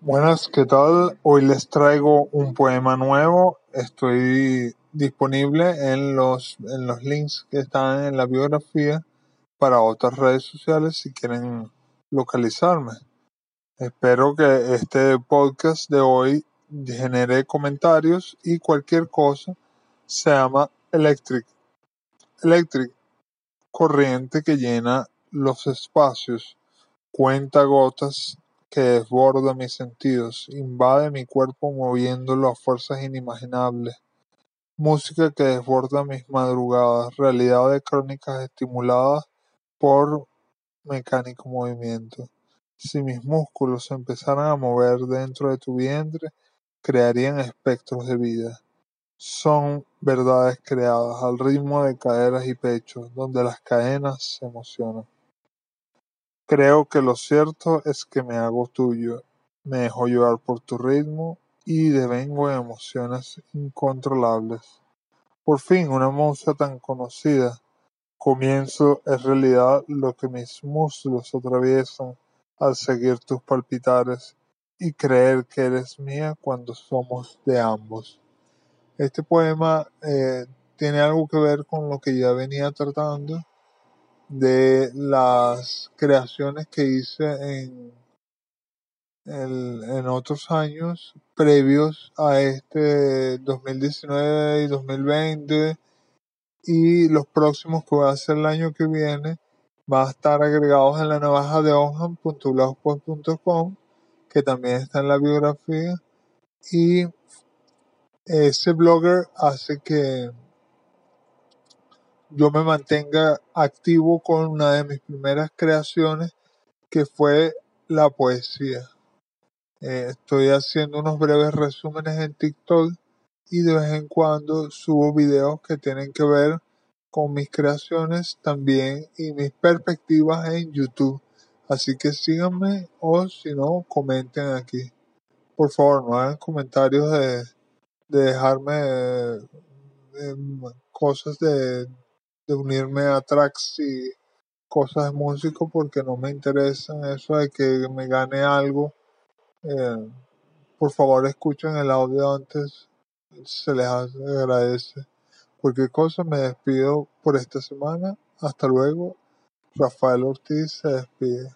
Buenas, ¿qué tal? Hoy les traigo un poema nuevo. Estoy disponible en los, en los links que están en la biografía para otras redes sociales si quieren localizarme. Espero que este podcast de hoy genere comentarios y cualquier cosa. Se llama Electric. Electric, corriente que llena los espacios, cuenta gotas que desborda mis sentidos, invade mi cuerpo moviéndolo a fuerzas inimaginables. Música que desborda mis madrugadas, realidad de crónicas estimuladas por mecánico movimiento. Si mis músculos empezaran a mover dentro de tu vientre, crearían espectros de vida. Son verdades creadas al ritmo de caderas y pechos, donde las cadenas se emocionan. Creo que lo cierto es que me hago tuyo, me dejo llevar por tu ritmo y devengo en emociones incontrolables. Por fin, una música tan conocida. Comienzo es realidad lo que mis muslos atraviesan al seguir tus palpitares y creer que eres mía cuando somos de ambos. Este poema eh, tiene algo que ver con lo que ya venía tratando de las creaciones que hice en, en otros años previos a este 2019 y 2020 y los próximos que voy a hacer el año que viene va a estar agregados en la navaja de Onham.blogspot.com que también está en la biografía. Y ese blogger hace que yo me mantenga activo con una de mis primeras creaciones que fue la poesía. Eh, estoy haciendo unos breves resúmenes en TikTok y de vez en cuando subo videos que tienen que ver con mis creaciones también y mis perspectivas en YouTube. Así que síganme o si no, comenten aquí. Por favor, no hagan comentarios de, de dejarme eh, cosas de de unirme a tracks y cosas de músico porque no me interesan eso de que me gane algo. Eh, por favor escuchen el audio antes, se les agradece. Cualquier cosa me despido por esta semana. Hasta luego. Rafael Ortiz se despide.